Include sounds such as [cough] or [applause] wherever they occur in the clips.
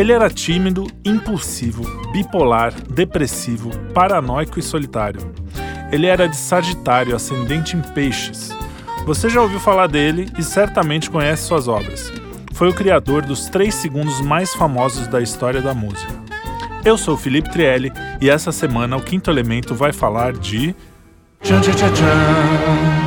Ele era tímido, impulsivo, bipolar, depressivo, paranoico e solitário. Ele era de Sagitário, ascendente em Peixes. Você já ouviu falar dele e certamente conhece suas obras. Foi o criador dos três segundos mais famosos da história da música. Eu sou Felipe Trielli e essa semana o Quinto Elemento vai falar de. Tchan, tchan, tchan, tchan.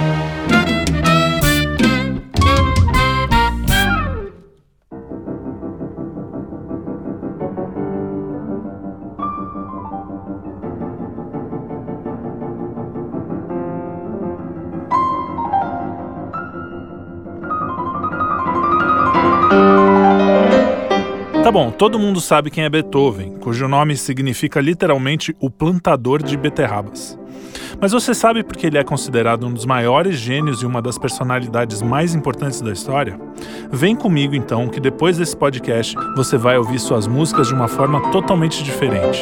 Todo mundo sabe quem é Beethoven, cujo nome significa literalmente o plantador de beterrabas. Mas você sabe por que ele é considerado um dos maiores gênios e uma das personalidades mais importantes da história? Vem comigo então, que depois desse podcast você vai ouvir suas músicas de uma forma totalmente diferente.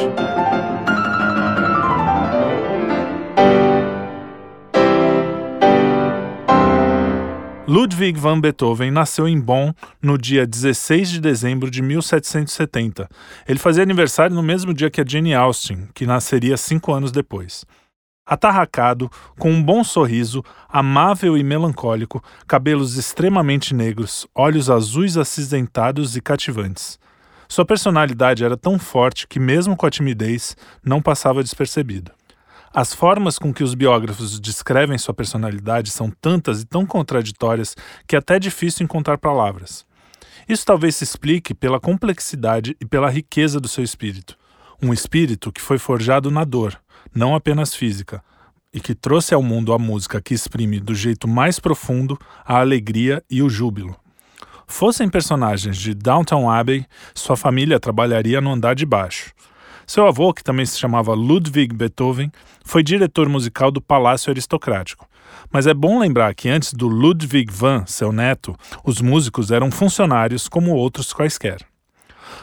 Ludwig van Beethoven nasceu em Bonn no dia 16 de dezembro de 1770. Ele fazia aniversário no mesmo dia que a Jane Austen, que nasceria cinco anos depois. Atarracado, com um bom sorriso, amável e melancólico, cabelos extremamente negros, olhos azuis acinzentados e cativantes. Sua personalidade era tão forte que, mesmo com a timidez, não passava despercebido. As formas com que os biógrafos descrevem sua personalidade são tantas e tão contraditórias que é até difícil encontrar palavras. Isso talvez se explique pela complexidade e pela riqueza do seu espírito. Um espírito que foi forjado na dor, não apenas física, e que trouxe ao mundo a música que exprime do jeito mais profundo a alegria e o júbilo. Fossem personagens de Downton Abbey, sua família trabalharia no andar de baixo. Seu avô, que também se chamava Ludwig Beethoven, foi diretor musical do Palácio Aristocrático. Mas é bom lembrar que antes do Ludwig van, seu neto, os músicos eram funcionários como outros quaisquer.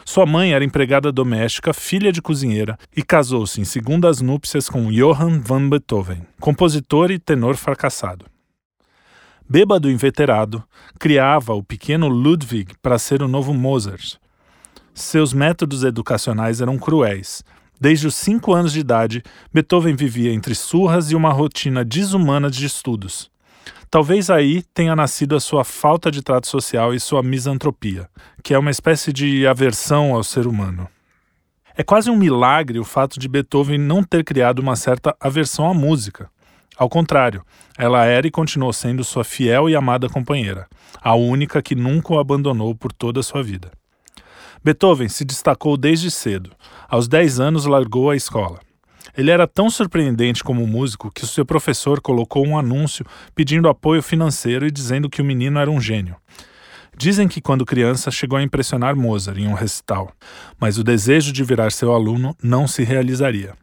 Sua mãe era empregada doméstica, filha de cozinheira, e casou-se em segundas núpcias com Johann van Beethoven, compositor e tenor fracassado. Bêbado inveterado, criava o pequeno Ludwig para ser o novo Mozart, seus métodos educacionais eram cruéis. Desde os cinco anos de idade, Beethoven vivia entre surras e uma rotina desumana de estudos. Talvez aí tenha nascido a sua falta de trato social e sua misantropia, que é uma espécie de aversão ao ser humano. É quase um milagre o fato de Beethoven não ter criado uma certa aversão à música. Ao contrário, ela era e continuou sendo sua fiel e amada companheira, a única que nunca o abandonou por toda a sua vida. Beethoven se destacou desde cedo. Aos 10 anos, largou a escola. Ele era tão surpreendente como músico que seu professor colocou um anúncio pedindo apoio financeiro e dizendo que o menino era um gênio. Dizem que quando criança chegou a impressionar Mozart em um recital, mas o desejo de virar seu aluno não se realizaria.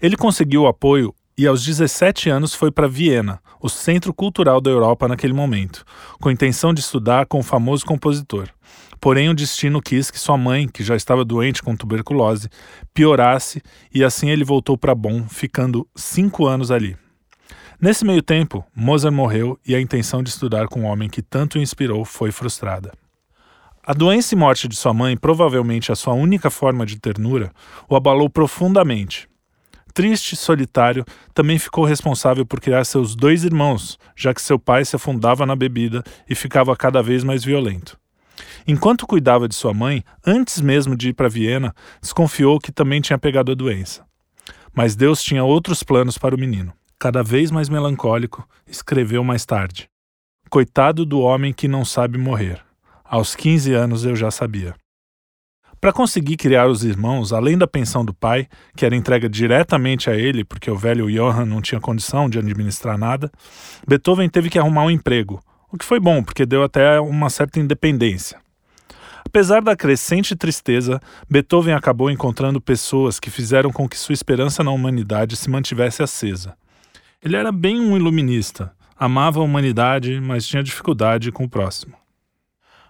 Ele conseguiu o apoio e aos 17 anos foi para Viena, o centro cultural da Europa naquele momento, com a intenção de estudar com o famoso compositor. Porém, o destino quis que sua mãe, que já estava doente com tuberculose, piorasse e assim ele voltou para Bonn, ficando cinco anos ali. Nesse meio tempo, Mozart morreu e a intenção de estudar com o homem que tanto o inspirou foi frustrada. A doença e morte de sua mãe, provavelmente a sua única forma de ternura, o abalou profundamente. Triste e solitário, também ficou responsável por criar seus dois irmãos, já que seu pai se afundava na bebida e ficava cada vez mais violento. Enquanto cuidava de sua mãe, antes mesmo de ir para Viena, desconfiou que também tinha pegado a doença. Mas Deus tinha outros planos para o menino. Cada vez mais melancólico, escreveu mais tarde: Coitado do homem que não sabe morrer. Aos 15 anos eu já sabia. Para conseguir criar os irmãos, além da pensão do pai, que era entregue diretamente a ele, porque o velho Johann não tinha condição de administrar nada, Beethoven teve que arrumar um emprego, o que foi bom, porque deu até uma certa independência. Apesar da crescente tristeza, Beethoven acabou encontrando pessoas que fizeram com que sua esperança na humanidade se mantivesse acesa. Ele era bem um iluminista, amava a humanidade, mas tinha dificuldade com o próximo.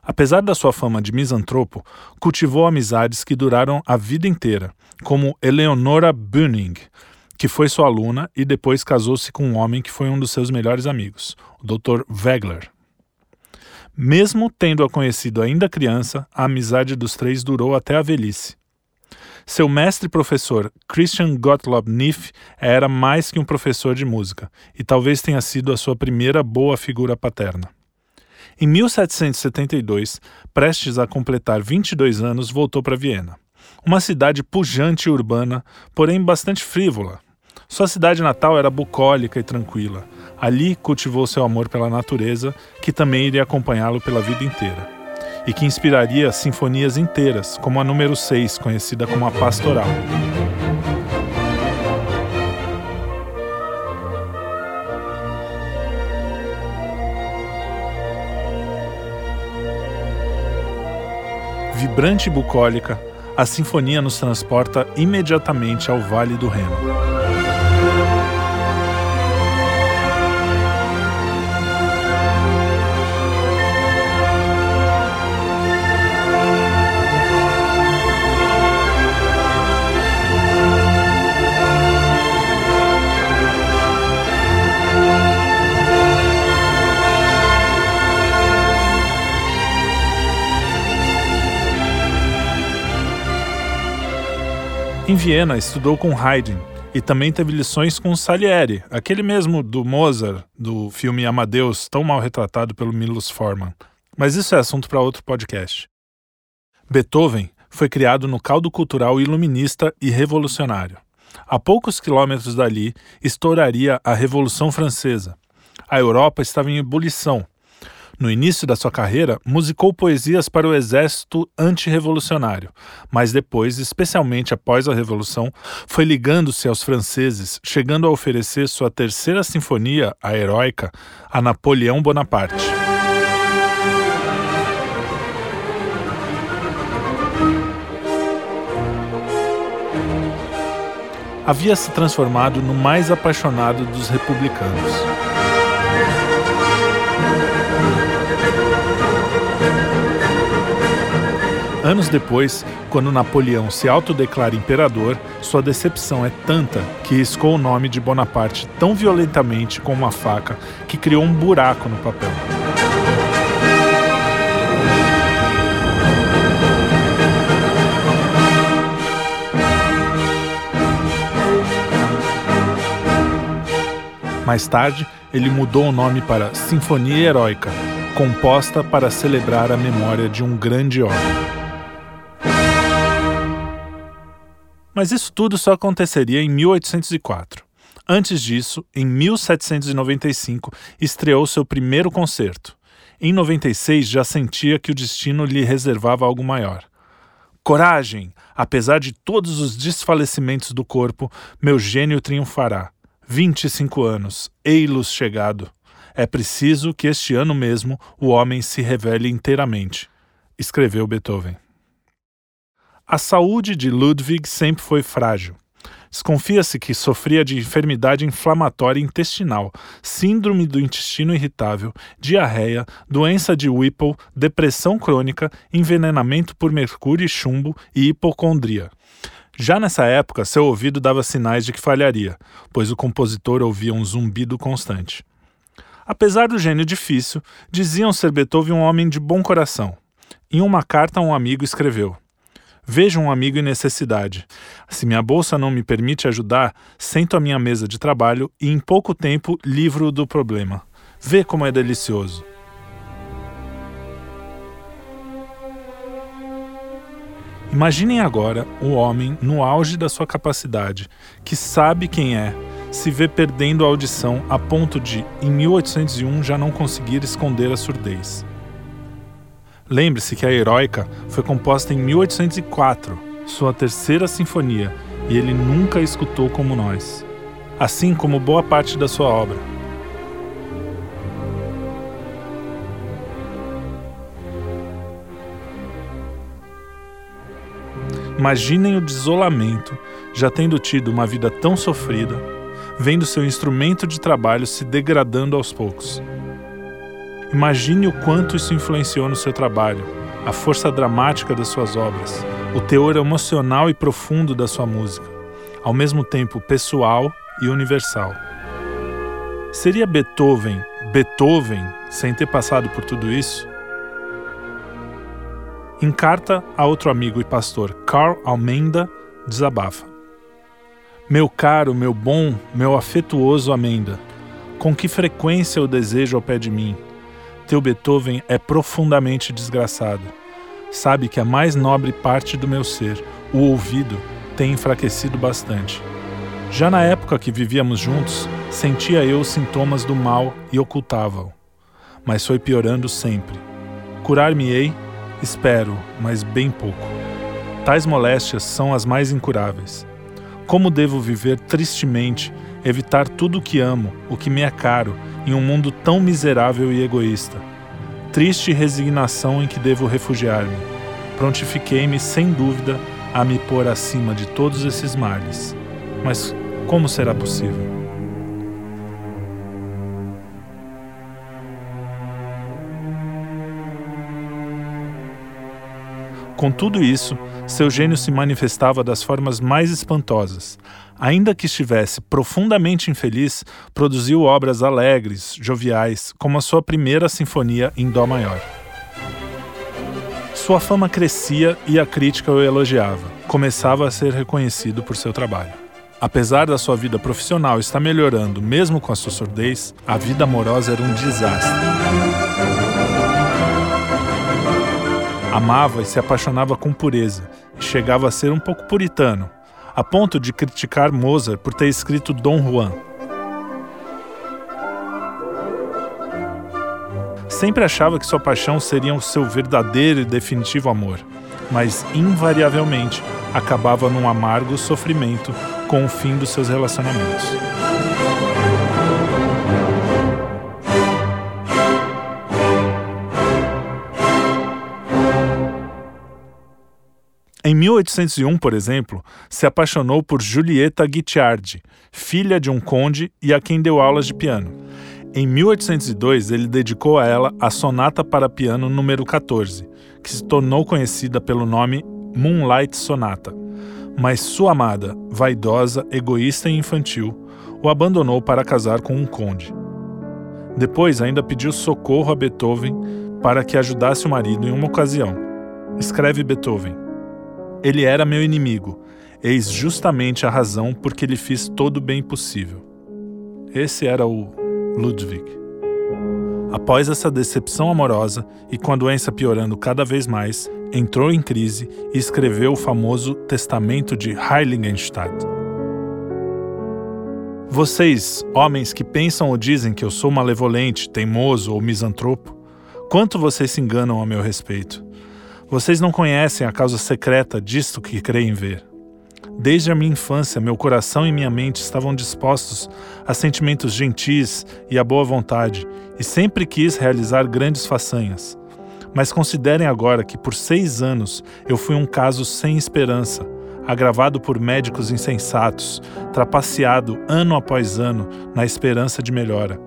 Apesar da sua fama de misantropo, cultivou amizades que duraram a vida inteira, como Eleonora Bühning, que foi sua aluna e depois casou-se com um homem que foi um dos seus melhores amigos, o Dr. Wegler. Mesmo tendo-a conhecido ainda criança, a amizade dos três durou até a velhice. Seu mestre professor, Christian Gottlob Neff, era mais que um professor de música, e talvez tenha sido a sua primeira boa figura paterna. Em 1772, prestes a completar 22 anos, voltou para Viena. Uma cidade pujante e urbana, porém bastante frívola. Sua cidade natal era bucólica e tranquila. Ali cultivou seu amor pela natureza, que também iria acompanhá-lo pela vida inteira. E que inspiraria sinfonias inteiras, como a número 6, conhecida como a Pastoral. Vibrante e bucólica, a sinfonia nos transporta imediatamente ao Vale do Reno. Em Viena, estudou com Haydn e também teve lições com Salieri, aquele mesmo do Mozart, do filme Amadeus, tão mal retratado pelo Milos Forman. Mas isso é assunto para outro podcast. Beethoven foi criado no caldo cultural iluminista e revolucionário. A poucos quilômetros dali estouraria a Revolução Francesa. A Europa estava em ebulição no início da sua carreira, musicou poesias para o exército antirrevolucionário, mas depois, especialmente após a Revolução, foi ligando-se aos franceses, chegando a oferecer sua terceira sinfonia, a Heróica, a Napoleão Bonaparte. Havia se transformado no mais apaixonado dos republicanos. Anos depois, quando Napoleão se autodeclara imperador, sua decepção é tanta que riscou o nome de Bonaparte tão violentamente com uma faca que criou um buraco no papel. Mais tarde, ele mudou o nome para Sinfonia Heróica, composta para celebrar a memória de um grande homem. Mas isso tudo só aconteceria em 1804. Antes disso, em 1795, estreou seu primeiro concerto. Em 96 já sentia que o destino lhe reservava algo maior. Coragem! Apesar de todos os desfalecimentos do corpo, meu gênio triunfará. 25 anos, ei-los chegado. É preciso que este ano mesmo o homem se revele inteiramente, escreveu Beethoven. A saúde de Ludwig sempre foi frágil. Desconfia-se que sofria de enfermidade inflamatória intestinal, síndrome do intestino irritável, diarreia, doença de Whipple, depressão crônica, envenenamento por mercúrio e chumbo e hipocondria. Já nessa época, seu ouvido dava sinais de que falharia, pois o compositor ouvia um zumbido constante. Apesar do gênio difícil, diziam ser Beethoven um homem de bom coração. Em uma carta, um amigo escreveu: Vejo um amigo em necessidade. Se minha bolsa não me permite ajudar, sento à minha mesa de trabalho e em pouco tempo livro do problema. Vê como é delicioso. Imaginem agora o homem no auge da sua capacidade, que sabe quem é, se vê perdendo a audição a ponto de, em 1801, já não conseguir esconder a surdez. Lembre-se que a Heroica foi composta em 1804, sua terceira sinfonia, e ele nunca a escutou como nós, assim como boa parte da sua obra. Imaginem o desolamento, já tendo tido uma vida tão sofrida, vendo seu instrumento de trabalho se degradando aos poucos. Imagine o quanto isso influenciou no seu trabalho, a força dramática das suas obras, o teor emocional e profundo da sua música, ao mesmo tempo pessoal e universal. Seria Beethoven Beethoven sem ter passado por tudo isso? Em carta a outro amigo e pastor, Carl Almenda, desabafa. Meu caro, meu bom, meu afetuoso Amenda, com que frequência eu desejo ao pé de mim? Teu Beethoven é profundamente desgraçado. Sabe que a mais nobre parte do meu ser, o ouvido, tem enfraquecido bastante. Já na época que vivíamos juntos, sentia eu os sintomas do mal e ocultava-o. Mas foi piorando sempre. Curar-me-ei? Espero, mas bem pouco. Tais moléstias são as mais incuráveis. Como devo viver tristemente, evitar tudo o que amo, o que me é caro, em um mundo tão miserável e egoísta? Triste resignação em que devo refugiar-me. Prontifiquei-me, sem dúvida, a me pôr acima de todos esses males. Mas como será possível? Com tudo isso, seu gênio se manifestava das formas mais espantosas. Ainda que estivesse profundamente infeliz, produziu obras alegres, joviais, como a sua primeira sinfonia em Dó maior. Sua fama crescia e a crítica o elogiava. Começava a ser reconhecido por seu trabalho. Apesar da sua vida profissional estar melhorando, mesmo com a sua surdez, a vida amorosa era um desastre. Amava e se apaixonava com pureza, e chegava a ser um pouco puritano, a ponto de criticar Mozart por ter escrito Dom Juan. Sempre achava que sua paixão seria o seu verdadeiro e definitivo amor, mas invariavelmente acabava num amargo sofrimento com o fim dos seus relacionamentos. Em 1801, por exemplo, se apaixonou por Giulietta Guicciardi, filha de um conde e a quem deu aulas de piano. Em 1802, ele dedicou a ela a Sonata para Piano número 14, que se tornou conhecida pelo nome Moonlight Sonata. Mas sua amada, vaidosa, egoísta e infantil, o abandonou para casar com um conde. Depois ainda pediu socorro a Beethoven para que ajudasse o marido em uma ocasião. Escreve Beethoven: ele era meu inimigo, eis justamente a razão por que lhe fiz todo o bem possível. Esse era o Ludwig. Após essa decepção amorosa e com a doença piorando cada vez mais, entrou em crise e escreveu o famoso Testamento de Heiligenstadt. Vocês, homens que pensam ou dizem que eu sou malevolente, teimoso ou misantropo, quanto vocês se enganam a meu respeito. Vocês não conhecem a causa secreta disto que creem ver. Desde a minha infância, meu coração e minha mente estavam dispostos a sentimentos gentis e a boa vontade, e sempre quis realizar grandes façanhas. Mas considerem agora que por seis anos eu fui um caso sem esperança, agravado por médicos insensatos, trapaceado ano após ano na esperança de melhora.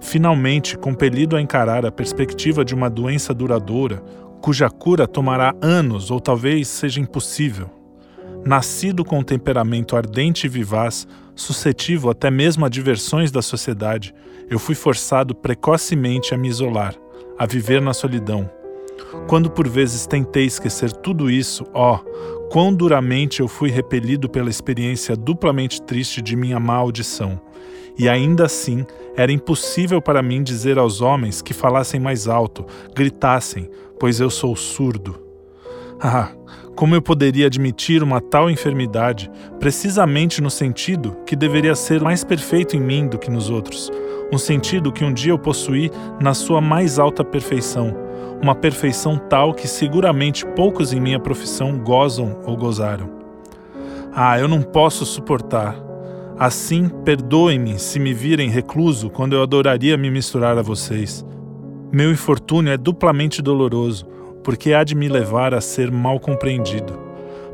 Finalmente, compelido a encarar a perspectiva de uma doença duradoura, cuja cura tomará anos ou talvez seja impossível. Nascido com um temperamento ardente e vivaz, suscetível até mesmo a diversões da sociedade, eu fui forçado precocemente a me isolar, a viver na solidão. Quando por vezes tentei esquecer tudo isso, ó, oh, quão duramente eu fui repelido pela experiência duplamente triste de minha má audição. E ainda assim, era impossível para mim dizer aos homens que falassem mais alto, gritassem, pois eu sou surdo. Ah, como eu poderia admitir uma tal enfermidade, precisamente no sentido que deveria ser mais perfeito em mim do que nos outros, um sentido que um dia eu possuí na sua mais alta perfeição, uma perfeição tal que seguramente poucos em minha profissão gozam ou gozaram. Ah, eu não posso suportar. Assim, perdoem-me se me virem recluso quando eu adoraria me misturar a vocês. Meu infortúnio é duplamente doloroso, porque há de me levar a ser mal compreendido.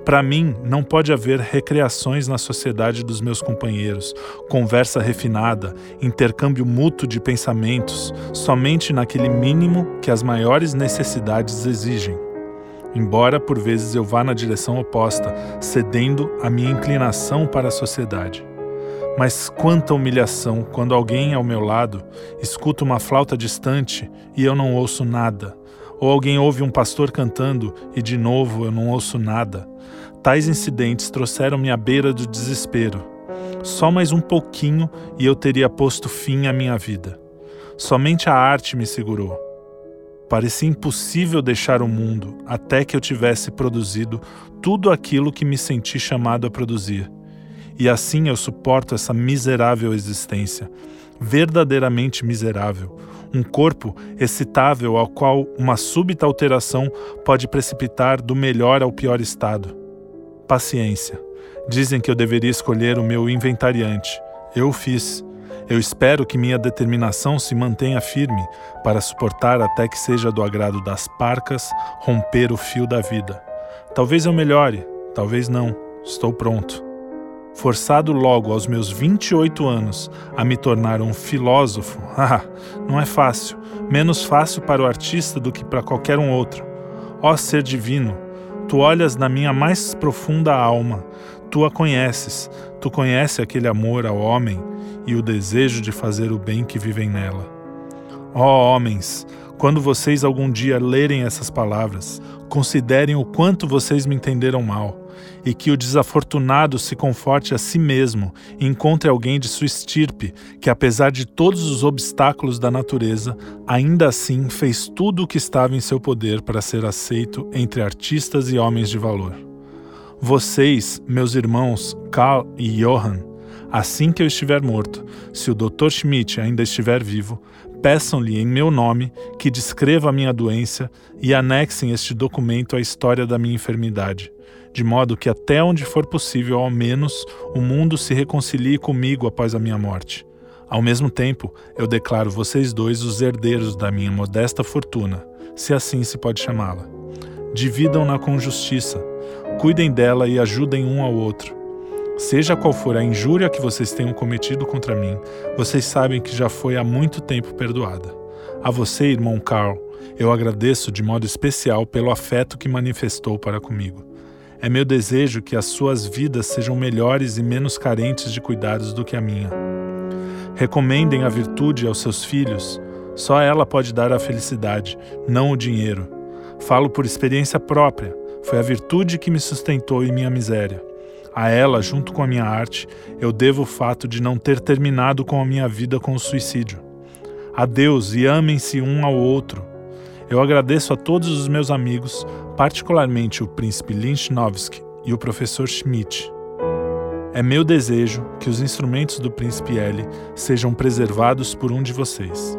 Para mim, não pode haver recreações na sociedade dos meus companheiros, conversa refinada, intercâmbio mútuo de pensamentos, somente naquele mínimo que as maiores necessidades exigem. Embora por vezes eu vá na direção oposta, cedendo a minha inclinação para a sociedade. Mas quanta humilhação quando alguém ao meu lado escuta uma flauta distante e eu não ouço nada, ou alguém ouve um pastor cantando e de novo eu não ouço nada. Tais incidentes trouxeram-me à beira do desespero. Só mais um pouquinho e eu teria posto fim à minha vida. Somente a arte me segurou. Parecia impossível deixar o mundo até que eu tivesse produzido tudo aquilo que me senti chamado a produzir. E assim eu suporto essa miserável existência, verdadeiramente miserável, um corpo excitável ao qual uma súbita alteração pode precipitar do melhor ao pior estado. Paciência. Dizem que eu deveria escolher o meu inventariante. Eu fiz. Eu espero que minha determinação se mantenha firme para suportar até que seja do agrado das parcas romper o fio da vida. Talvez eu melhore, talvez não. Estou pronto. Forçado logo aos meus 28 anos a me tornar um filósofo, [laughs] ah, não é fácil, menos fácil para o artista do que para qualquer um outro. Ó ser divino, tu olhas na minha mais profunda alma, tu a conheces, tu conheces aquele amor ao homem e o desejo de fazer o bem que vivem nela. Ó homens, quando vocês algum dia lerem essas palavras, considerem o quanto vocês me entenderam mal e que o desafortunado se conforte a si mesmo e encontre alguém de sua estirpe que, apesar de todos os obstáculos da natureza, ainda assim fez tudo o que estava em seu poder para ser aceito entre artistas e homens de valor. Vocês, meus irmãos Karl e Johann, assim que eu estiver morto, se o Dr. Schmidt ainda estiver vivo, peçam-lhe em meu nome que descreva a minha doença e anexem este documento à história da minha enfermidade de modo que até onde for possível, ao menos, o mundo se reconcilie comigo após a minha morte. Ao mesmo tempo, eu declaro vocês dois os herdeiros da minha modesta fortuna, se assim se pode chamá-la. Dividam-na com justiça, cuidem dela e ajudem um ao outro. Seja qual for a injúria que vocês tenham cometido contra mim, vocês sabem que já foi há muito tempo perdoada. A você, irmão Carl, eu agradeço de modo especial pelo afeto que manifestou para comigo. É meu desejo que as suas vidas sejam melhores e menos carentes de cuidados do que a minha. Recomendem a virtude aos seus filhos, só ela pode dar a felicidade, não o dinheiro. Falo por experiência própria, foi a virtude que me sustentou em minha miséria. A ela, junto com a minha arte, eu devo o fato de não ter terminado com a minha vida com o suicídio. Adeus e amem-se um ao outro. Eu agradeço a todos os meus amigos, particularmente o príncipe Linchnowsky e o professor Schmidt. É meu desejo que os instrumentos do príncipe L sejam preservados por um de vocês,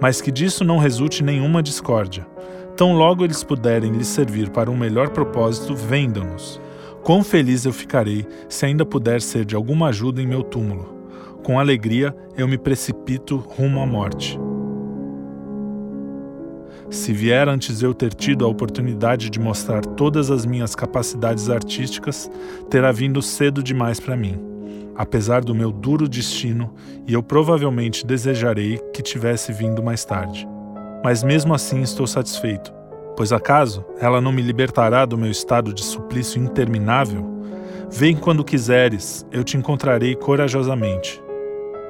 mas que disso não resulte nenhuma discórdia. Tão logo eles puderem lhes servir para um melhor propósito, vendam-nos. Quão feliz eu ficarei se ainda puder ser de alguma ajuda em meu túmulo. Com alegria eu me precipito rumo à morte. Se vier antes eu ter tido a oportunidade de mostrar todas as minhas capacidades artísticas, terá vindo cedo demais para mim, apesar do meu duro destino, e eu provavelmente desejarei que tivesse vindo mais tarde. Mas mesmo assim estou satisfeito, pois acaso ela não me libertará do meu estado de suplício interminável? Vem quando quiseres, eu te encontrarei corajosamente.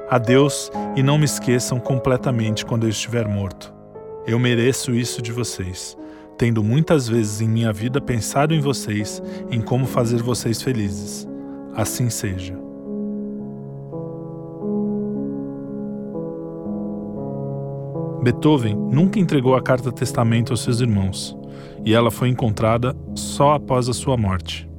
Adeus e não me esqueçam completamente quando eu estiver morto. Eu mereço isso de vocês, tendo muitas vezes em minha vida pensado em vocês, em como fazer vocês felizes. Assim seja. Beethoven nunca entregou a carta testamento aos seus irmãos, e ela foi encontrada só após a sua morte.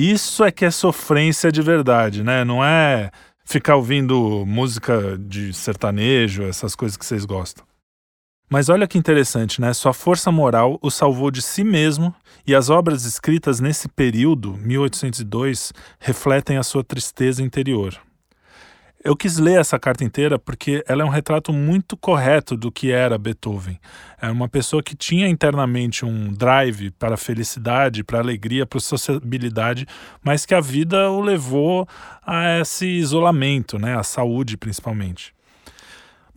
Isso é que é sofrência de verdade, né? Não é ficar ouvindo música de sertanejo, essas coisas que vocês gostam. Mas olha que interessante, né? Sua força moral o salvou de si mesmo e as obras escritas nesse período, 1802, refletem a sua tristeza interior. Eu quis ler essa carta inteira porque ela é um retrato muito correto do que era Beethoven. É uma pessoa que tinha internamente um drive para a felicidade, para a alegria, para a sociabilidade, mas que a vida o levou a esse isolamento, né, a saúde principalmente.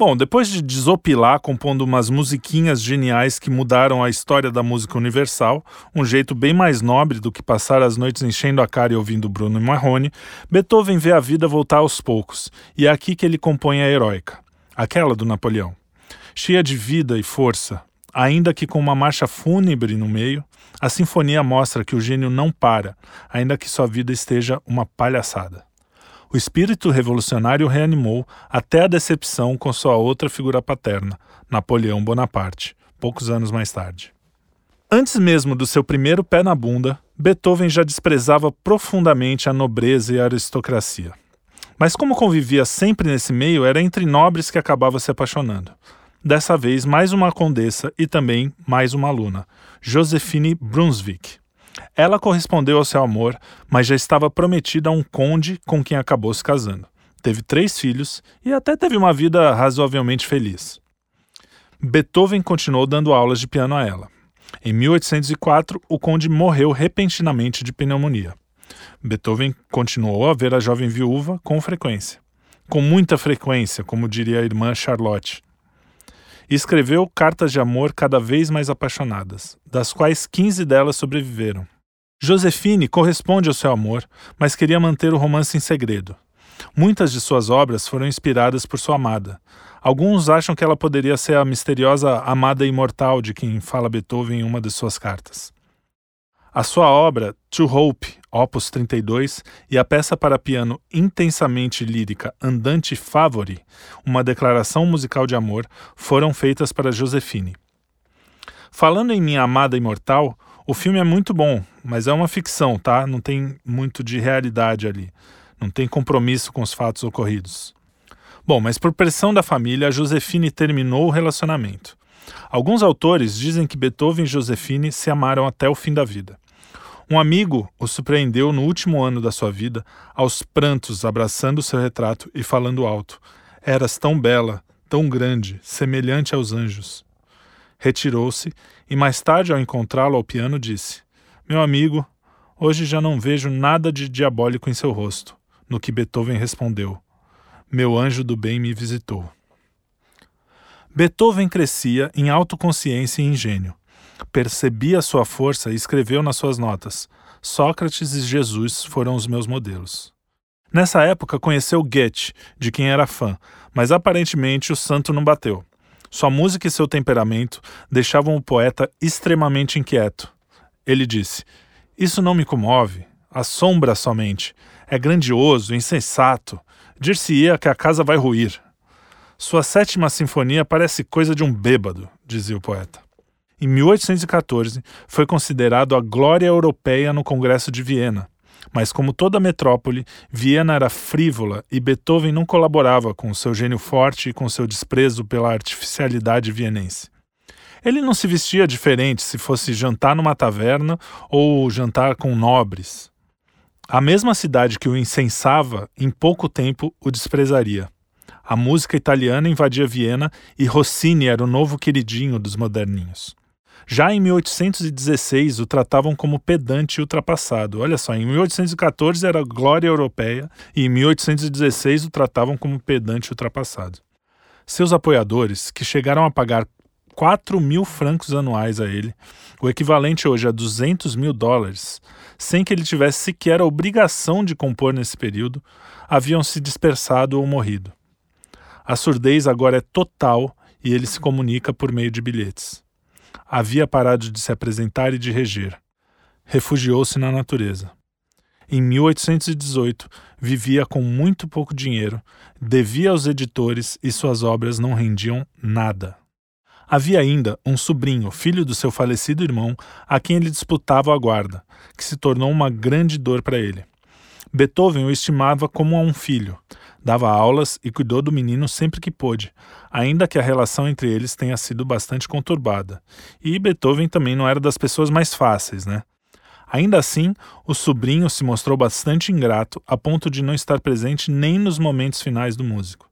Bom, depois de desopilar compondo umas musiquinhas geniais que mudaram a história da música universal, um jeito bem mais nobre do que passar as noites enchendo a cara e ouvindo Bruno e Marrone, Beethoven vê a vida voltar aos poucos, e é aqui que ele compõe a heróica, aquela do Napoleão. Cheia de vida e força, ainda que com uma marcha fúnebre no meio, a sinfonia mostra que o gênio não para, ainda que sua vida esteja uma palhaçada. O espírito revolucionário reanimou até a decepção com sua outra figura paterna, Napoleão Bonaparte, poucos anos mais tarde. Antes mesmo do seu primeiro pé na bunda, Beethoven já desprezava profundamente a nobreza e a aristocracia. Mas como convivia sempre nesse meio, era entre nobres que acabava se apaixonando. Dessa vez, mais uma condessa e também mais uma aluna, Josephine Brunswick. Ela correspondeu ao seu amor, mas já estava prometida a um conde com quem acabou se casando. Teve três filhos e até teve uma vida razoavelmente feliz. Beethoven continuou dando aulas de piano a ela. Em 1804, o conde morreu repentinamente de pneumonia. Beethoven continuou a ver a jovem viúva com frequência. Com muita frequência, como diria a irmã Charlotte. E escreveu cartas de amor cada vez mais apaixonadas, das quais 15 delas sobreviveram. Josefine corresponde ao seu amor, mas queria manter o romance em segredo. Muitas de suas obras foram inspiradas por sua amada. Alguns acham que ela poderia ser a misteriosa amada imortal de quem fala Beethoven em uma de suas cartas. A sua obra To Hope, Opus 32, e a peça para piano intensamente lírica Andante Favori, uma declaração musical de amor, foram feitas para Josefine. Falando em Minha Amada Imortal, o filme é muito bom, mas é uma ficção, tá? Não tem muito de realidade ali. Não tem compromisso com os fatos ocorridos. Bom, mas por pressão da família, a Josefine terminou o relacionamento. Alguns autores dizem que Beethoven e Josefine se amaram até o fim da vida. Um amigo o surpreendeu no último ano da sua vida, aos prantos, abraçando seu retrato e falando alto: Eras tão bela, tão grande, semelhante aos anjos. Retirou-se e mais tarde, ao encontrá-lo ao piano, disse: Meu amigo, hoje já não vejo nada de diabólico em seu rosto. No que Beethoven respondeu: Meu anjo do bem me visitou. Beethoven crescia em autoconsciência e engenho. Percebia sua força e escreveu nas suas notas: Sócrates e Jesus foram os meus modelos. Nessa época conheceu Goethe, de quem era fã, mas aparentemente o santo não bateu. Sua música e seu temperamento deixavam o poeta extremamente inquieto. Ele disse: Isso não me comove, assombra somente. É grandioso, insensato. Dir-se-ia que a casa vai ruir. Sua sétima sinfonia parece coisa de um bêbado, dizia o poeta. Em 1814, foi considerado a glória europeia no Congresso de Viena, mas, como toda metrópole, Viena era frívola e Beethoven não colaborava com seu gênio forte e com seu desprezo pela artificialidade vienense. Ele não se vestia diferente se fosse jantar numa taverna ou jantar com nobres. A mesma cidade que o incensava, em pouco tempo o desprezaria. A música italiana invadia Viena e Rossini era o novo queridinho dos moderninhos. Já em 1816 o tratavam como pedante e ultrapassado. Olha só, em 1814 era glória europeia e em 1816 o tratavam como pedante e ultrapassado. Seus apoiadores, que chegaram a pagar 4 mil francos anuais a ele, o equivalente hoje a 200 mil dólares, sem que ele tivesse sequer a obrigação de compor nesse período, haviam se dispersado ou morrido. A surdez agora é total e ele se comunica por meio de bilhetes havia parado de se apresentar e de reger. Refugiou-se na natureza. Em 1818, vivia com muito pouco dinheiro, devia aos editores e suas obras não rendiam nada. Havia ainda um sobrinho, filho do seu falecido irmão, a quem ele disputava a guarda, que se tornou uma grande dor para ele. Beethoven o estimava como a um filho, dava aulas e cuidou do menino sempre que pôde, ainda que a relação entre eles tenha sido bastante conturbada. E Beethoven também não era das pessoas mais fáceis, né? Ainda assim, o sobrinho se mostrou bastante ingrato a ponto de não estar presente nem nos momentos finais do músico.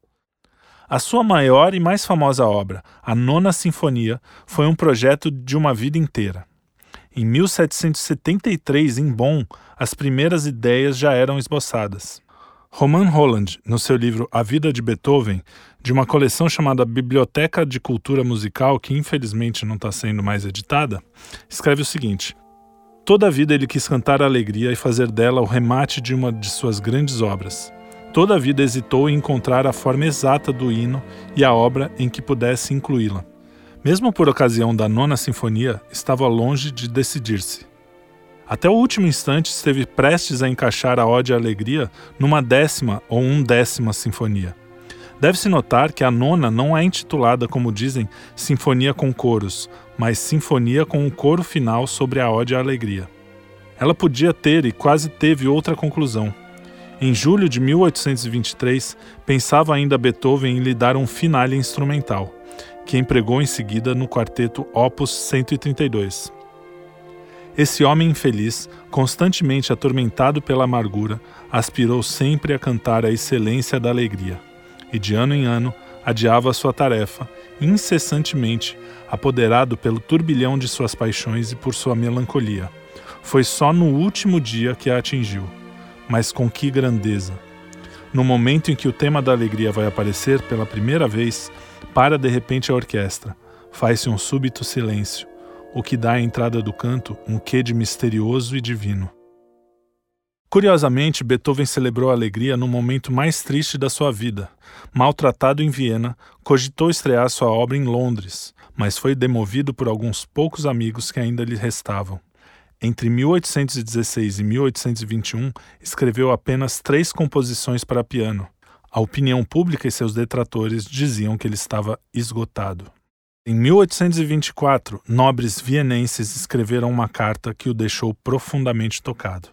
A sua maior e mais famosa obra, a Nona Sinfonia, foi um projeto de uma vida inteira. Em 1773, em Bonn, as primeiras ideias já eram esboçadas. Roman Holland, no seu livro A Vida de Beethoven, de uma coleção chamada Biblioteca de Cultura Musical, que infelizmente não está sendo mais editada, escreve o seguinte: Toda a vida ele quis cantar a alegria e fazer dela o remate de uma de suas grandes obras. Toda a vida hesitou em encontrar a forma exata do hino e a obra em que pudesse incluí-la. Mesmo por ocasião da nona sinfonia, estava longe de decidir-se. Até o último instante esteve prestes a encaixar a Ode à Alegria numa décima ou um décima sinfonia. Deve-se notar que a nona não é intitulada, como dizem, Sinfonia com Coros, mas Sinfonia com um coro final sobre a Ode à Alegria. Ela podia ter e quase teve outra conclusão. Em julho de 1823, pensava ainda Beethoven em lhe dar um finale instrumental, que empregou em seguida no quarteto Opus 132. Esse homem infeliz, constantemente atormentado pela amargura, aspirou sempre a cantar a excelência da alegria, e de ano em ano adiava sua tarefa, incessantemente, apoderado pelo turbilhão de suas paixões e por sua melancolia. Foi só no último dia que a atingiu. Mas com que grandeza! No momento em que o tema da alegria vai aparecer pela primeira vez, para de repente a orquestra. Faz-se um súbito silêncio o que dá à entrada do canto um quê de misterioso e divino. Curiosamente, Beethoven celebrou a alegria no momento mais triste da sua vida. Maltratado em Viena, cogitou estrear sua obra em Londres, mas foi demovido por alguns poucos amigos que ainda lhe restavam. Entre 1816 e 1821, escreveu apenas três composições para piano. A opinião pública e seus detratores diziam que ele estava esgotado. Em 1824, nobres vienenses escreveram uma carta que o deixou profundamente tocado.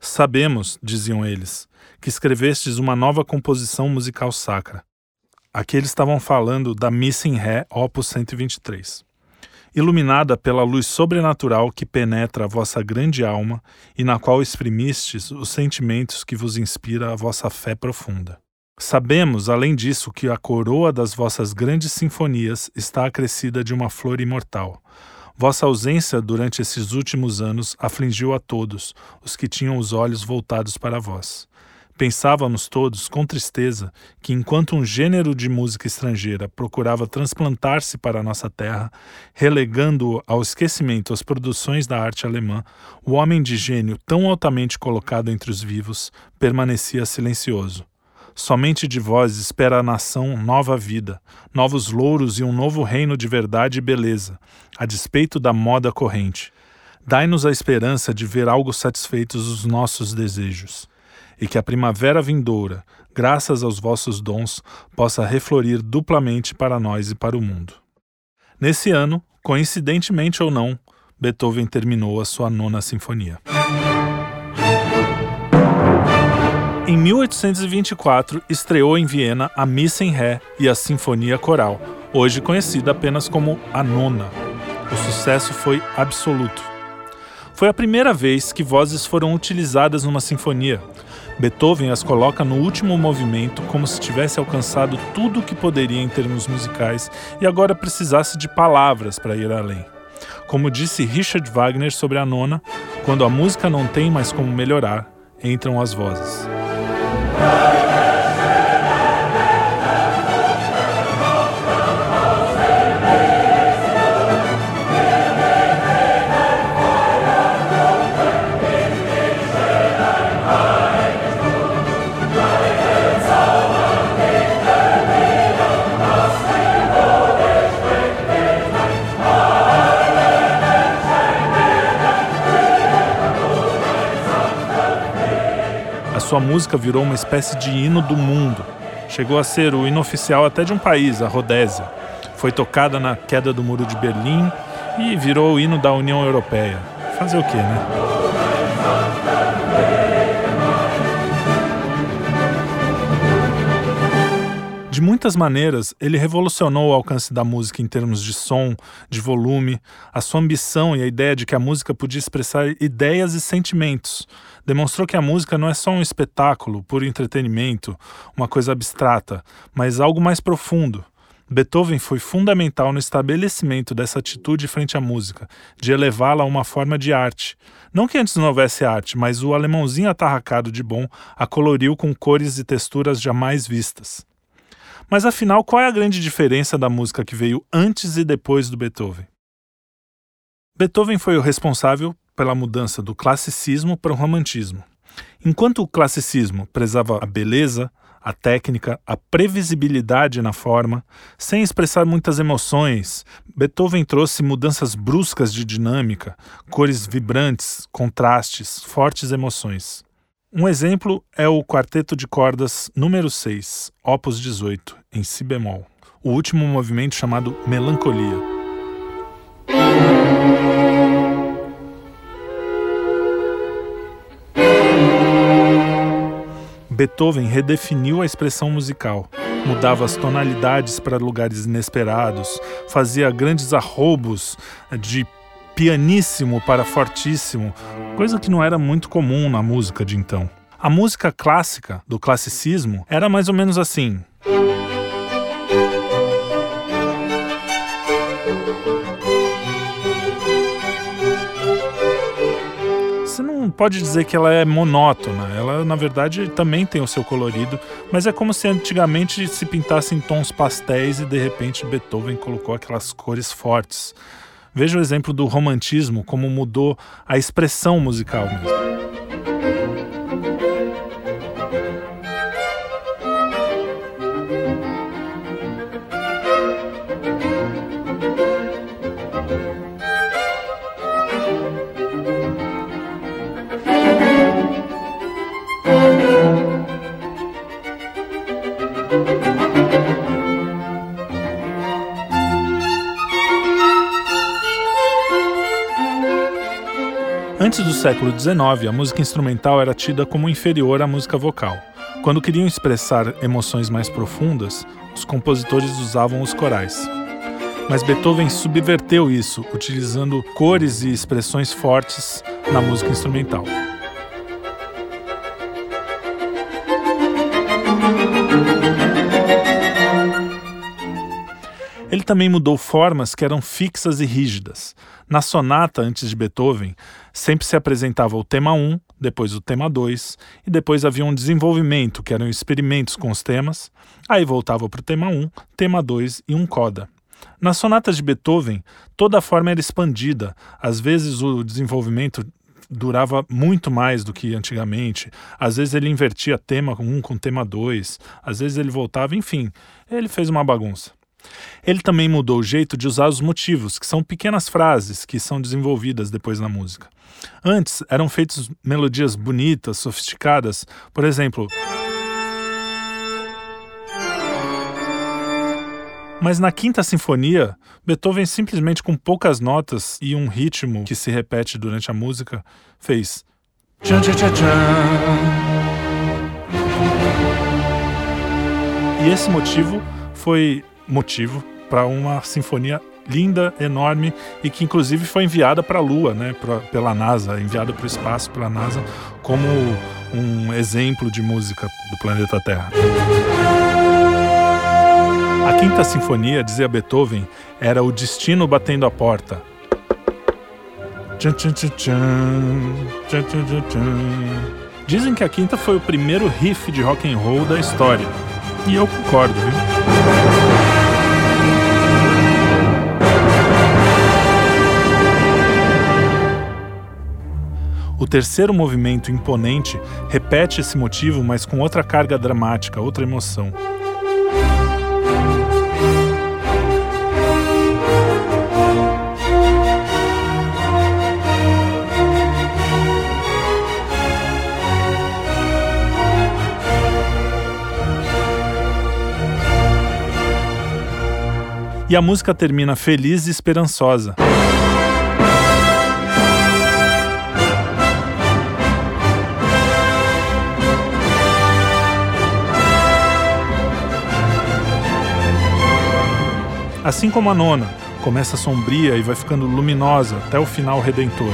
Sabemos, diziam eles, que escrevestes uma nova composição musical sacra. Aqui eles estavam falando da Missa em Ré, opus 123. Iluminada pela luz sobrenatural que penetra a vossa grande alma e na qual exprimistes os sentimentos que vos inspira a vossa fé profunda. Sabemos, além disso, que a coroa das vossas grandes sinfonias está acrescida de uma flor imortal. Vossa ausência durante esses últimos anos afligiu a todos os que tinham os olhos voltados para vós. Pensávamos todos, com tristeza, que enquanto um gênero de música estrangeira procurava transplantar-se para a nossa terra, relegando ao esquecimento as produções da arte alemã, o homem de gênio tão altamente colocado entre os vivos permanecia silencioso Somente de vós espera a nação nova vida, novos louros e um novo reino de verdade e beleza, a despeito da moda corrente. Dai-nos a esperança de ver algo satisfeitos os nossos desejos, e que a primavera vindoura, graças aos vossos dons, possa reflorir duplamente para nós e para o mundo. Nesse ano, coincidentemente ou não, Beethoven terminou a sua nona sinfonia. Em 1824, estreou em Viena a Missa em Ré e a Sinfonia Coral, hoje conhecida apenas como a Nona. O sucesso foi absoluto. Foi a primeira vez que vozes foram utilizadas numa sinfonia. Beethoven as coloca no último movimento como se tivesse alcançado tudo o que poderia em termos musicais e agora precisasse de palavras para ir além. Como disse Richard Wagner sobre a nona, quando a música não tem mais como melhorar, entram as vozes. Hallelujah. Sua música virou uma espécie de hino do mundo. Chegou a ser o hino oficial até de um país, a Rodésia. Foi tocada na queda do Muro de Berlim e virou o hino da União Europeia. Fazer o quê, né? De muitas maneiras, ele revolucionou o alcance da música em termos de som, de volume, a sua ambição e a ideia de que a música podia expressar ideias e sentimentos, demonstrou que a música não é só um espetáculo, por entretenimento, uma coisa abstrata, mas algo mais profundo. Beethoven foi fundamental no estabelecimento dessa atitude frente à música, de elevá-la a uma forma de arte. Não que antes não houvesse arte, mas o alemãozinho atarracado de bom a coloriu com cores e texturas jamais vistas. Mas afinal, qual é a grande diferença da música que veio antes e depois do Beethoven? Beethoven foi o responsável pela mudança do classicismo para o romantismo. Enquanto o classicismo prezava a beleza, a técnica, a previsibilidade na forma, sem expressar muitas emoções, Beethoven trouxe mudanças bruscas de dinâmica, cores vibrantes, contrastes, fortes emoções. Um exemplo é o quarteto de cordas número 6, opus 18, em si bemol, o último movimento chamado Melancolia. Beethoven redefiniu a expressão musical, mudava as tonalidades para lugares inesperados, fazia grandes arrobos de pianíssimo para fortíssimo, coisa que não era muito comum na música de então. A música clássica, do classicismo, era mais ou menos assim. pode dizer que ela é monótona. Ela, na verdade, também tem o seu colorido, mas é como se antigamente se pintassem tons pastéis e de repente Beethoven colocou aquelas cores fortes. Veja o exemplo do romantismo, como mudou a expressão musical mesmo. Século XIX, a música instrumental era tida como inferior à música vocal. Quando queriam expressar emoções mais profundas, os compositores usavam os corais. Mas Beethoven subverteu isso, utilizando cores e expressões fortes na música instrumental. Ele também mudou formas que eram fixas e rígidas. Na sonata antes de Beethoven, sempre se apresentava o tema 1, depois o tema 2, e depois havia um desenvolvimento, que eram experimentos com os temas, aí voltava para o tema 1, tema 2 e um coda. Nas sonatas de Beethoven, toda a forma era expandida, às vezes o desenvolvimento durava muito mais do que antigamente. Às vezes ele invertia tema 1 com tema 2, às vezes ele voltava, enfim, ele fez uma bagunça. Ele também mudou o jeito de usar os motivos, que são pequenas frases que são desenvolvidas depois na música. Antes eram feitas melodias bonitas, sofisticadas, por exemplo. Mas na Quinta Sinfonia, Beethoven, simplesmente com poucas notas e um ritmo que se repete durante a música, fez. E esse motivo foi motivo para uma sinfonia linda, enorme e que inclusive foi enviada para a Lua, né, pra, pela NASA, enviada para o espaço pela NASA como um exemplo de música do planeta Terra. A Quinta Sinfonia, dizia Beethoven, era o destino batendo a porta. Dizem que a Quinta foi o primeiro riff de rock and roll da história. E eu concordo, viu? O terceiro movimento imponente repete esse motivo, mas com outra carga dramática, outra emoção. E a música termina feliz e esperançosa. Assim como a nona, começa sombria e vai ficando luminosa até o final redentor.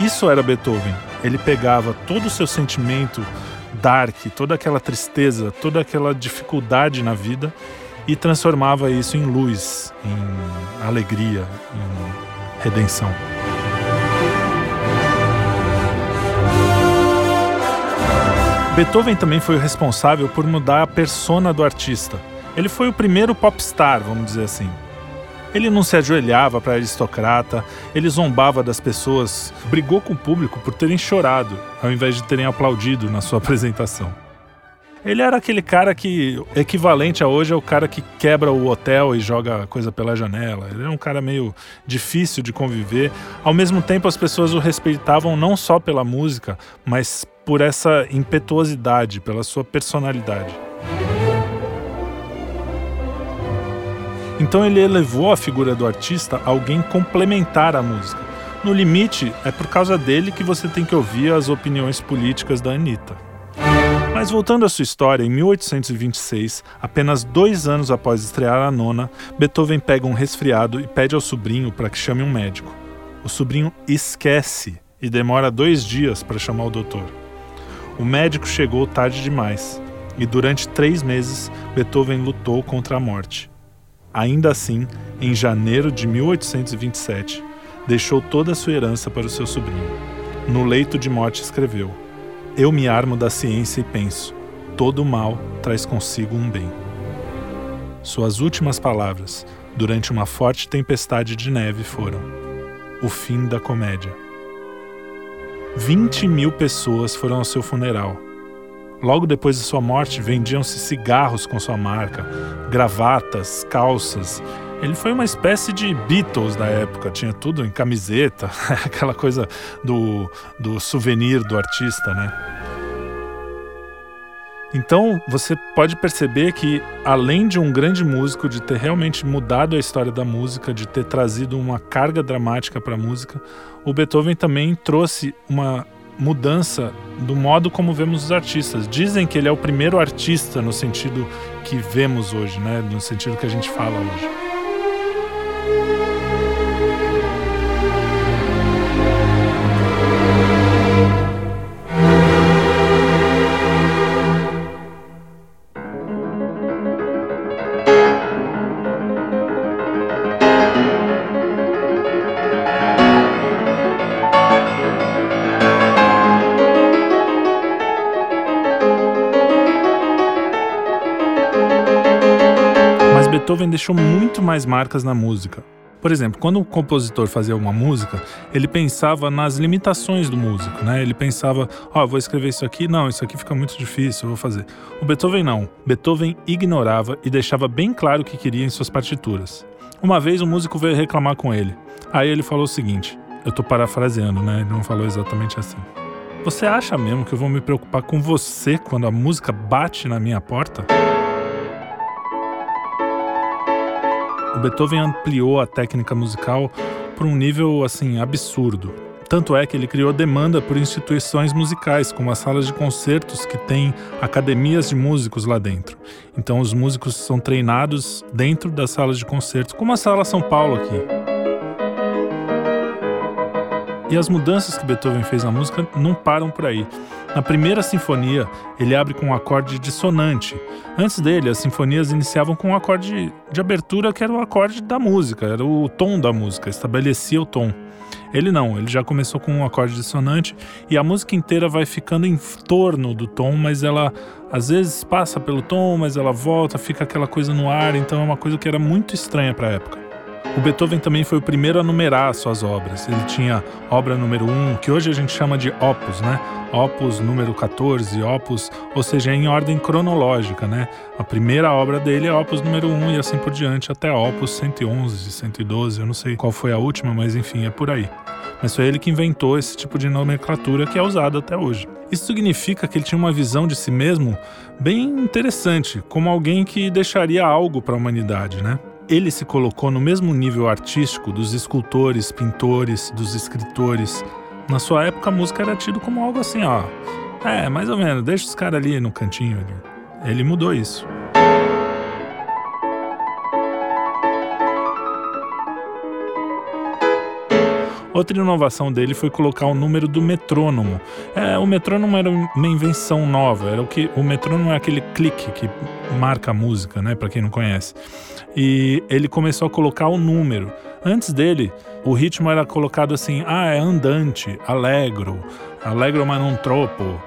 Isso era Beethoven. Ele pegava todo o seu sentimento dark, toda aquela tristeza, toda aquela dificuldade na vida e transformava isso em luz, em alegria, em redenção. Beethoven também foi o responsável por mudar a persona do artista. Ele foi o primeiro popstar, vamos dizer assim. Ele não se ajoelhava para aristocrata, ele zombava das pessoas, brigou com o público por terem chorado, ao invés de terem aplaudido na sua [laughs] apresentação. Ele era aquele cara que, equivalente a hoje, é o cara que quebra o hotel e joga coisa pela janela. Ele era um cara meio difícil de conviver. Ao mesmo tempo, as pessoas o respeitavam não só pela música, mas por essa impetuosidade, pela sua personalidade. Então ele elevou a figura do artista a alguém complementar a música. No limite, é por causa dele que você tem que ouvir as opiniões políticas da Anitta. Mas voltando à sua história, em 1826, apenas dois anos após estrear a nona, Beethoven pega um resfriado e pede ao sobrinho para que chame um médico. O sobrinho esquece e demora dois dias para chamar o doutor. O médico chegou tarde demais e durante três meses Beethoven lutou contra a morte. Ainda assim, em janeiro de 1827, deixou toda a sua herança para o seu sobrinho. No leito de morte escreveu: Eu me armo da ciência e penso: todo mal traz consigo um bem. Suas últimas palavras, durante uma forte tempestade de neve, foram: O fim da comédia. 20 mil pessoas foram ao seu funeral Logo depois de sua morte, vendiam-se cigarros com sua marca, gravatas, calças. Ele foi uma espécie de Beatles da época, tinha tudo em camiseta, [laughs] aquela coisa do, do souvenir do artista, né? Então você pode perceber que, além de um grande músico, de ter realmente mudado a história da música, de ter trazido uma carga dramática para a música, o Beethoven também trouxe uma mudança do modo como vemos os artistas. Dizem que ele é o primeiro artista no sentido que vemos hoje, né? no sentido que a gente fala hoje. Beethoven deixou muito mais marcas na música. Por exemplo, quando o compositor fazia uma música, ele pensava nas limitações do músico, né? Ele pensava, ó, oh, vou escrever isso aqui, não, isso aqui fica muito difícil, eu vou fazer. O Beethoven não. Beethoven ignorava e deixava bem claro o que queria em suas partituras. Uma vez um músico veio reclamar com ele. Aí ele falou o seguinte: eu tô parafraseando, né? Ele não falou exatamente assim. Você acha mesmo que eu vou me preocupar com você quando a música bate na minha porta? O Beethoven ampliou a técnica musical por um nível assim absurdo. Tanto é que ele criou demanda por instituições musicais, como as salas de concertos que têm academias de músicos lá dentro. Então os músicos são treinados dentro das salas de concertos, como a Sala São Paulo aqui. E as mudanças que Beethoven fez na música não param por aí. Na primeira sinfonia, ele abre com um acorde dissonante. Antes dele, as sinfonias iniciavam com um acorde de abertura que era o acorde da música, era o tom da música, estabelecia o tom. Ele não, ele já começou com um acorde dissonante e a música inteira vai ficando em torno do tom, mas ela às vezes passa pelo tom, mas ela volta, fica aquela coisa no ar, então é uma coisa que era muito estranha para a época. O Beethoven também foi o primeiro a numerar suas obras. Ele tinha obra número 1, que hoje a gente chama de opus, né? Opus número 14, opus, ou seja, em ordem cronológica, né? A primeira obra dele é opus número 1 e assim por diante até opus 111, 112, eu não sei qual foi a última, mas enfim, é por aí. Mas foi ele que inventou esse tipo de nomenclatura que é usado até hoje. Isso significa que ele tinha uma visão de si mesmo bem interessante, como alguém que deixaria algo para a humanidade, né? Ele se colocou no mesmo nível artístico dos escultores, pintores, dos escritores. Na sua época, a música era tido como algo assim, ó. É, mais ou menos, deixa os caras ali no cantinho. Ele mudou isso. Outra inovação dele foi colocar o número do metrônomo. É, o metrônomo era uma invenção nova, era o que o metrônomo é aquele clique que marca a música, né, para quem não conhece. E ele começou a colocar o número. Antes dele, o ritmo era colocado assim: ah, é andante, alegro, alegro mas não tropo.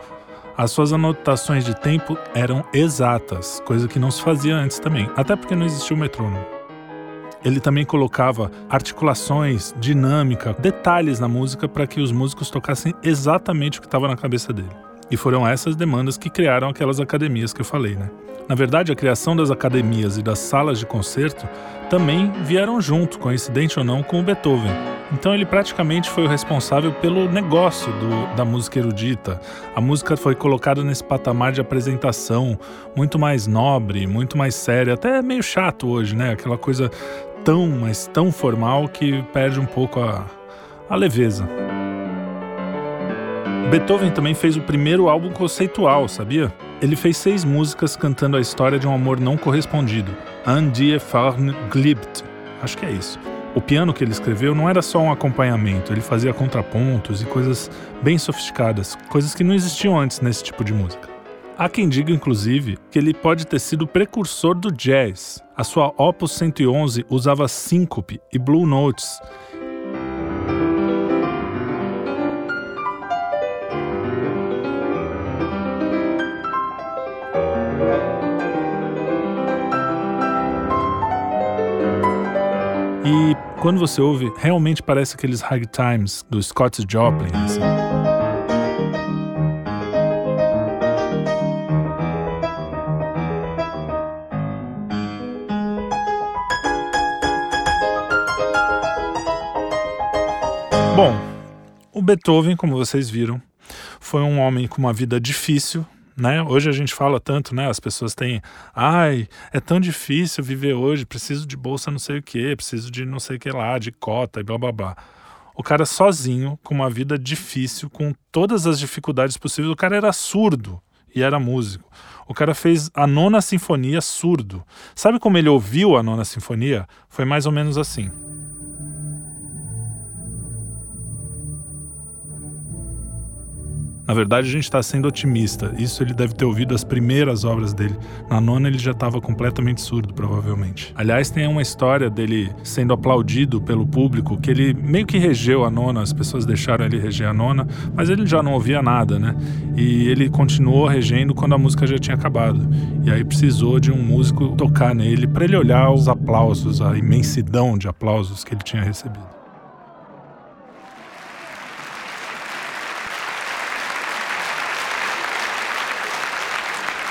As suas anotações de tempo eram exatas, coisa que não se fazia antes também, até porque não existia o metrônomo. Ele também colocava articulações, dinâmica, detalhes na música para que os músicos tocassem exatamente o que estava na cabeça dele. E foram essas demandas que criaram aquelas academias que eu falei, né? Na verdade, a criação das academias e das salas de concerto também vieram junto, coincidente ou não, com o Beethoven. Então ele praticamente foi o responsável pelo negócio do, da música erudita. A música foi colocada nesse patamar de apresentação muito mais nobre, muito mais séria, até meio chato hoje, né? Aquela coisa tão, mas tão formal que perde um pouco a, a leveza. Beethoven também fez o primeiro álbum conceitual, sabia? Ele fez seis músicas cantando a história de um amor não correspondido, An die Farn Glibt. Acho que é isso. O piano que ele escreveu não era só um acompanhamento, ele fazia contrapontos e coisas bem sofisticadas, coisas que não existiam antes nesse tipo de música. Há quem diga, inclusive, que ele pode ter sido precursor do jazz. A sua Opus 111 usava síncope e blue notes. E quando você ouve, realmente parece aqueles ragtimes do Scott Joplin. Assim. Beethoven, como vocês viram, foi um homem com uma vida difícil, né? Hoje a gente fala tanto, né? As pessoas têm, ai, é tão difícil viver hoje, preciso de bolsa não sei o que, preciso de não sei o que lá, de cota e blá blá blá. O cara sozinho, com uma vida difícil, com todas as dificuldades possíveis, o cara era surdo e era músico. O cara fez a nona sinfonia surdo. Sabe como ele ouviu a nona sinfonia? Foi mais ou menos assim. Na verdade, a gente está sendo otimista. Isso ele deve ter ouvido as primeiras obras dele. Na nona, ele já estava completamente surdo, provavelmente. Aliás, tem uma história dele sendo aplaudido pelo público, que ele meio que regeu a nona, as pessoas deixaram ele reger a nona, mas ele já não ouvia nada, né? E ele continuou regendo quando a música já tinha acabado. E aí precisou de um músico tocar nele para ele olhar os aplausos, a imensidão de aplausos que ele tinha recebido.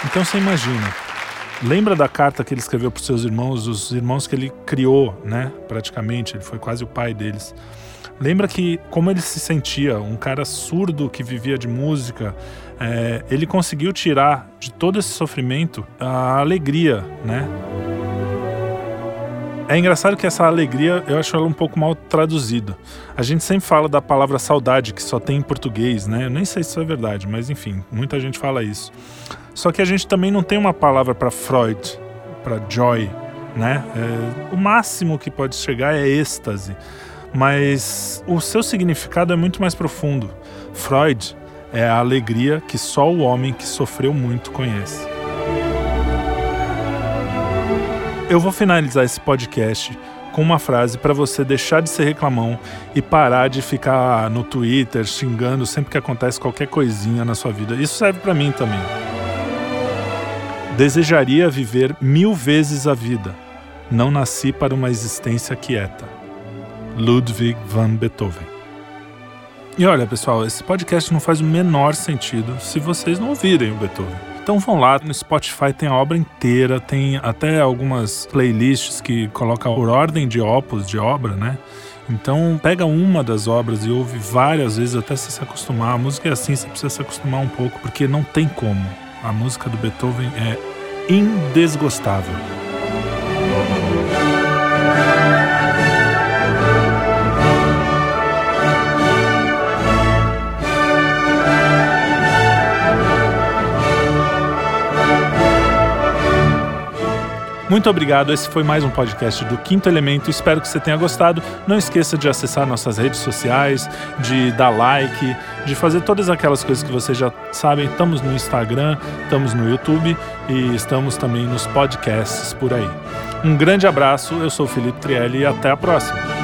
Então você imagina, lembra da carta que ele escreveu para os seus irmãos, os irmãos que ele criou, né? Praticamente, ele foi quase o pai deles. Lembra que como ele se sentia, um cara surdo que vivia de música, é, ele conseguiu tirar de todo esse sofrimento a alegria, né? É engraçado que essa alegria eu acho ela um pouco mal traduzida. A gente sempre fala da palavra saudade, que só tem em português, né? Eu nem sei se isso é verdade, mas enfim, muita gente fala isso. Só que a gente também não tem uma palavra para Freud, para joy, né? É, o máximo que pode chegar é êxtase, mas o seu significado é muito mais profundo. Freud é a alegria que só o homem que sofreu muito conhece. Eu vou finalizar esse podcast com uma frase para você deixar de ser reclamão e parar de ficar no Twitter xingando sempre que acontece qualquer coisinha na sua vida. Isso serve para mim também. Desejaria viver mil vezes a vida. Não nasci para uma existência quieta. Ludwig van Beethoven. E olha, pessoal, esse podcast não faz o menor sentido se vocês não ouvirem o Beethoven. Então vão lá, no Spotify tem a obra inteira, tem até algumas playlists que colocam por ordem de opus de obra, né? Então pega uma das obras e ouve várias vezes até você se acostumar. A música é assim, você precisa se acostumar um pouco, porque não tem como. A música do Beethoven é indesgostável. Muito obrigado. Esse foi mais um podcast do Quinto Elemento. Espero que você tenha gostado. Não esqueça de acessar nossas redes sociais, de dar like, de fazer todas aquelas coisas que vocês já sabem. Estamos no Instagram, estamos no YouTube e estamos também nos podcasts por aí. Um grande abraço. Eu sou o Felipe Trielli e até a próxima.